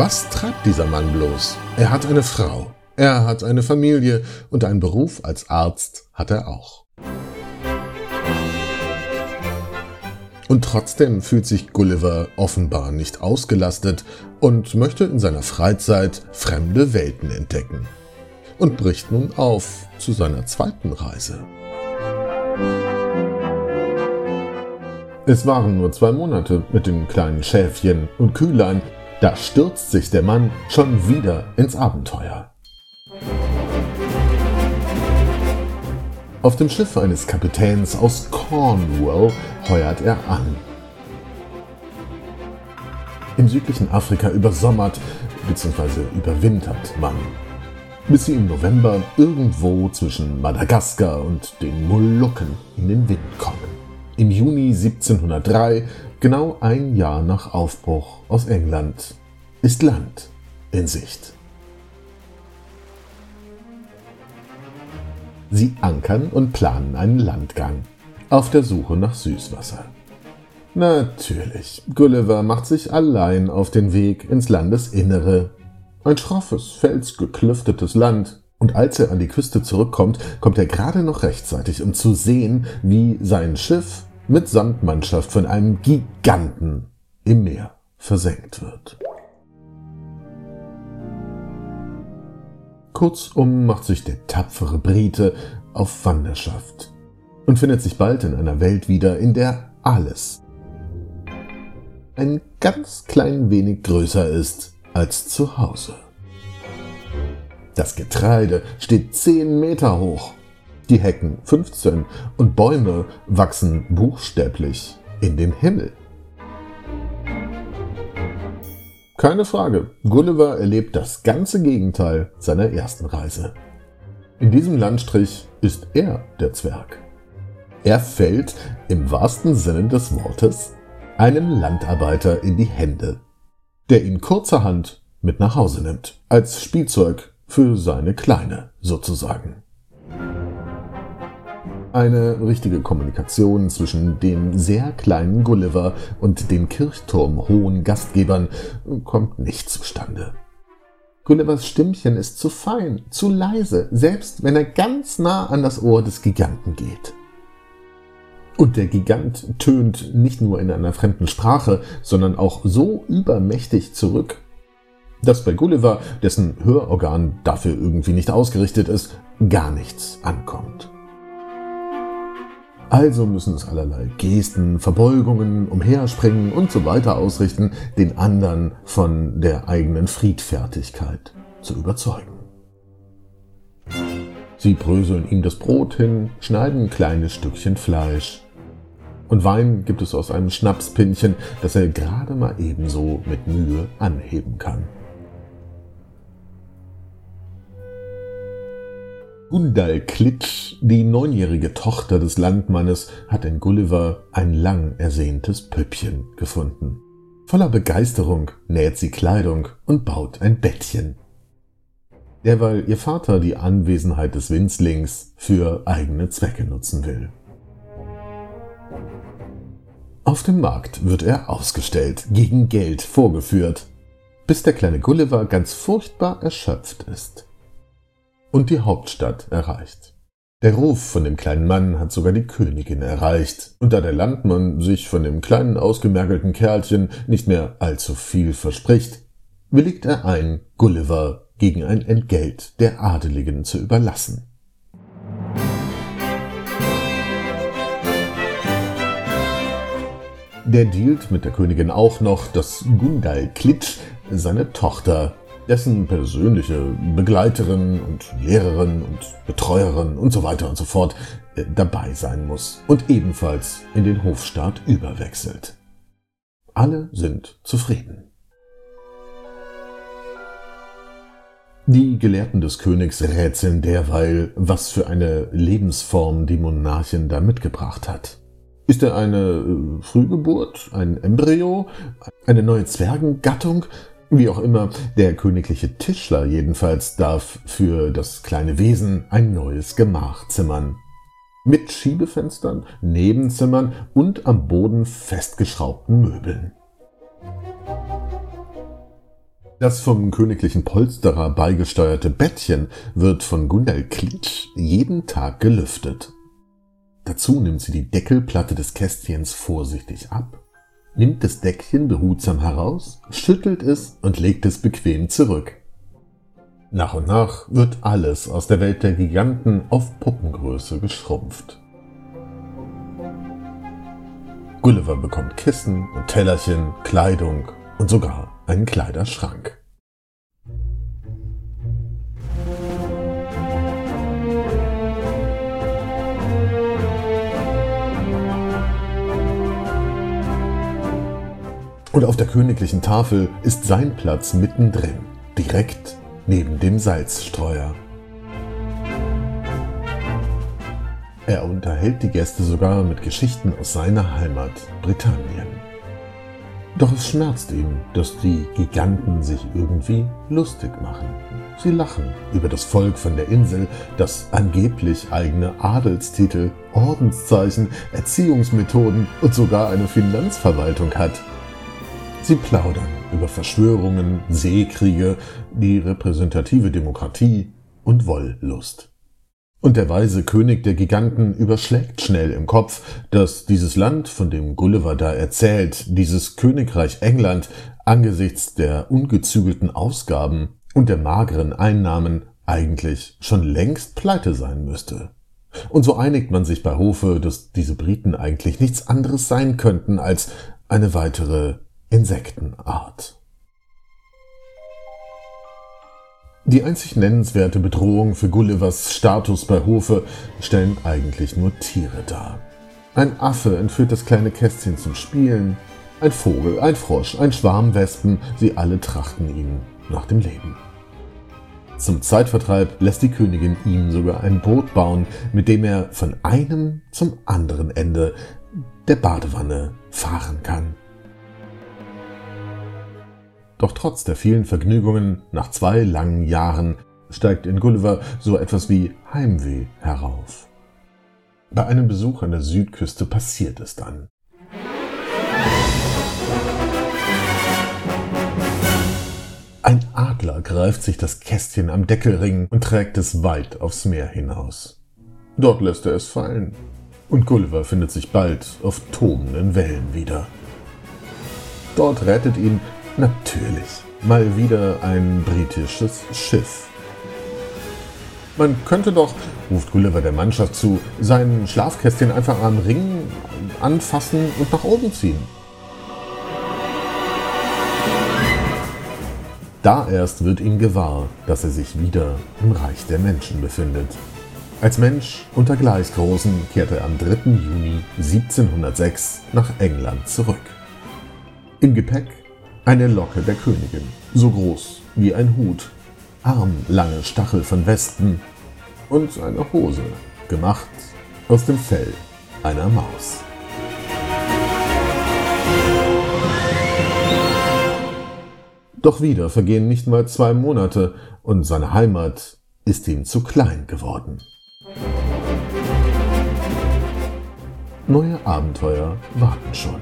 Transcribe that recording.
Was treibt dieser Mann bloß? Er hat eine Frau, er hat eine Familie und einen Beruf als Arzt hat er auch. Und trotzdem fühlt sich Gulliver offenbar nicht ausgelastet und möchte in seiner Freizeit fremde Welten entdecken. Und bricht nun auf zu seiner zweiten Reise. Es waren nur zwei Monate mit dem kleinen Schäfchen und Kühlein, da stürzt sich der Mann schon wieder ins Abenteuer. Auf dem Schiff eines Kapitäns aus Cornwall heuert er an. Im südlichen Afrika übersommert bzw. überwintert man, bis sie im November irgendwo zwischen Madagaskar und den Molukken in den Wind kommen. Im Juni 1703, genau ein Jahr nach Aufbruch aus England, ist Land in Sicht. Sie ankern und planen einen Landgang auf der Suche nach Süßwasser. Natürlich, Gulliver macht sich allein auf den Weg ins Landesinnere. Ein schroffes, felsgeklüftetes Land, und als er an die Küste zurückkommt, kommt er gerade noch rechtzeitig, um zu sehen, wie sein Schiff mit Sandmannschaft von einem Giganten im Meer versenkt wird. Kurzum macht sich der tapfere Brite auf Wanderschaft und findet sich bald in einer Welt wieder, in der alles ein ganz klein wenig größer ist als zu Hause. Das Getreide steht 10 Meter hoch, die Hecken 15 und Bäume wachsen buchstäblich in den Himmel. Keine Frage, Gulliver erlebt das ganze Gegenteil seiner ersten Reise. In diesem Landstrich ist er der Zwerg. Er fällt, im wahrsten Sinne des Wortes, einem Landarbeiter in die Hände, der ihn kurzerhand mit nach Hause nimmt, als Spielzeug für seine Kleine sozusagen. Eine richtige Kommunikation zwischen dem sehr kleinen Gulliver und den kirchturmhohen Gastgebern kommt nicht zustande. Gullivers Stimmchen ist zu fein, zu leise, selbst wenn er ganz nah an das Ohr des Giganten geht. Und der Gigant tönt nicht nur in einer fremden Sprache, sondern auch so übermächtig zurück, dass bei Gulliver, dessen Hörorgan dafür irgendwie nicht ausgerichtet ist, gar nichts ankommt. Also müssen es allerlei Gesten, Verbeugungen, Umherspringen und so weiter ausrichten, den anderen von der eigenen Friedfertigkeit zu überzeugen. Sie bröseln ihm das Brot hin, schneiden ein kleines Stückchen Fleisch. Und Wein gibt es aus einem Schnapspinnchen, das er gerade mal ebenso mit Mühe anheben kann. Gundal Klitsch, die neunjährige Tochter des Landmannes, hat in Gulliver ein lang ersehntes Püppchen gefunden. Voller Begeisterung näht sie Kleidung und baut ein Bettchen. Derweil ihr Vater die Anwesenheit des Winzlings für eigene Zwecke nutzen will. Auf dem Markt wird er ausgestellt, gegen Geld vorgeführt, bis der kleine Gulliver ganz furchtbar erschöpft ist und die Hauptstadt erreicht. Der Ruf von dem kleinen Mann hat sogar die Königin erreicht, und da der Landmann sich von dem kleinen ausgemergelten Kerlchen nicht mehr allzu viel verspricht, willigt er ein, Gulliver gegen ein Entgelt der Adeligen zu überlassen. Der dealt mit der Königin auch noch, dass Gundal Klitsch seine Tochter dessen persönliche Begleiterin und Lehrerin und Betreuerin und so weiter und so fort äh, dabei sein muss und ebenfalls in den Hofstaat überwechselt. Alle sind zufrieden. Die Gelehrten des Königs rätseln derweil, was für eine Lebensform die Monarchin da mitgebracht hat. Ist er eine äh, Frühgeburt, ein Embryo, eine neue Zwergengattung wie auch immer, der königliche Tischler jedenfalls darf für das kleine Wesen ein neues Gemach zimmern. Mit Schiebefenstern, Nebenzimmern und am Boden festgeschraubten Möbeln. Das vom königlichen Polsterer beigesteuerte Bettchen wird von Gundel Klitsch jeden Tag gelüftet. Dazu nimmt sie die Deckelplatte des Kästchens vorsichtig ab, nimmt das Deckchen behutsam heraus, schüttelt es und legt es bequem zurück. Nach und nach wird alles aus der Welt der Giganten auf Puppengröße geschrumpft. Gulliver bekommt Kissen und Tellerchen, Kleidung und sogar einen Kleiderschrank. Und auf der königlichen Tafel ist sein Platz mittendrin, direkt neben dem Salzstreuer. Er unterhält die Gäste sogar mit Geschichten aus seiner Heimat Britannien. Doch es schmerzt ihn, dass die Giganten sich irgendwie lustig machen. Sie lachen über das Volk von der Insel, das angeblich eigene Adelstitel, Ordenszeichen, Erziehungsmethoden und sogar eine Finanzverwaltung hat. Sie plaudern über Verschwörungen, Seekriege, die repräsentative Demokratie und Wollust. Und der weise König der Giganten überschlägt schnell im Kopf, dass dieses Land, von dem Gulliver da erzählt, dieses Königreich England, angesichts der ungezügelten Ausgaben und der mageren Einnahmen eigentlich schon längst pleite sein müsste. Und so einigt man sich bei Hofe, dass diese Briten eigentlich nichts anderes sein könnten als eine weitere Insektenart. Die einzig nennenswerte Bedrohung für Gullivers Status bei Hofe stellen eigentlich nur Tiere dar. Ein Affe entführt das kleine Kästchen zum Spielen, ein Vogel, ein Frosch, ein Schwarm Wespen, sie alle trachten ihm nach dem Leben. Zum Zeitvertreib lässt die Königin ihm sogar ein Boot bauen, mit dem er von einem zum anderen Ende der Badewanne fahren kann. Doch trotz der vielen Vergnügungen nach zwei langen Jahren steigt in Gulliver so etwas wie Heimweh herauf. Bei einem Besuch an der Südküste passiert es dann. Ein Adler greift sich das Kästchen am Deckelring und trägt es weit aufs Meer hinaus. Dort lässt er es fallen. Und Gulliver findet sich bald auf tobenden Wellen wieder. Dort rettet ihn Natürlich. Mal wieder ein britisches Schiff. Man könnte doch, ruft Gulliver der Mannschaft zu, sein Schlafkästchen einfach am Ring anfassen und nach oben ziehen. Da erst wird ihm gewahr, dass er sich wieder im Reich der Menschen befindet. Als Mensch unter Gleichgroßen kehrt er am 3. Juni 1706 nach England zurück. Im Gepäck eine Locke der Königin, so groß wie ein Hut, armlange Stachel von Westen und eine Hose, gemacht aus dem Fell einer Maus. Doch wieder vergehen nicht mal zwei Monate und seine Heimat ist ihm zu klein geworden. Neue Abenteuer warten schon.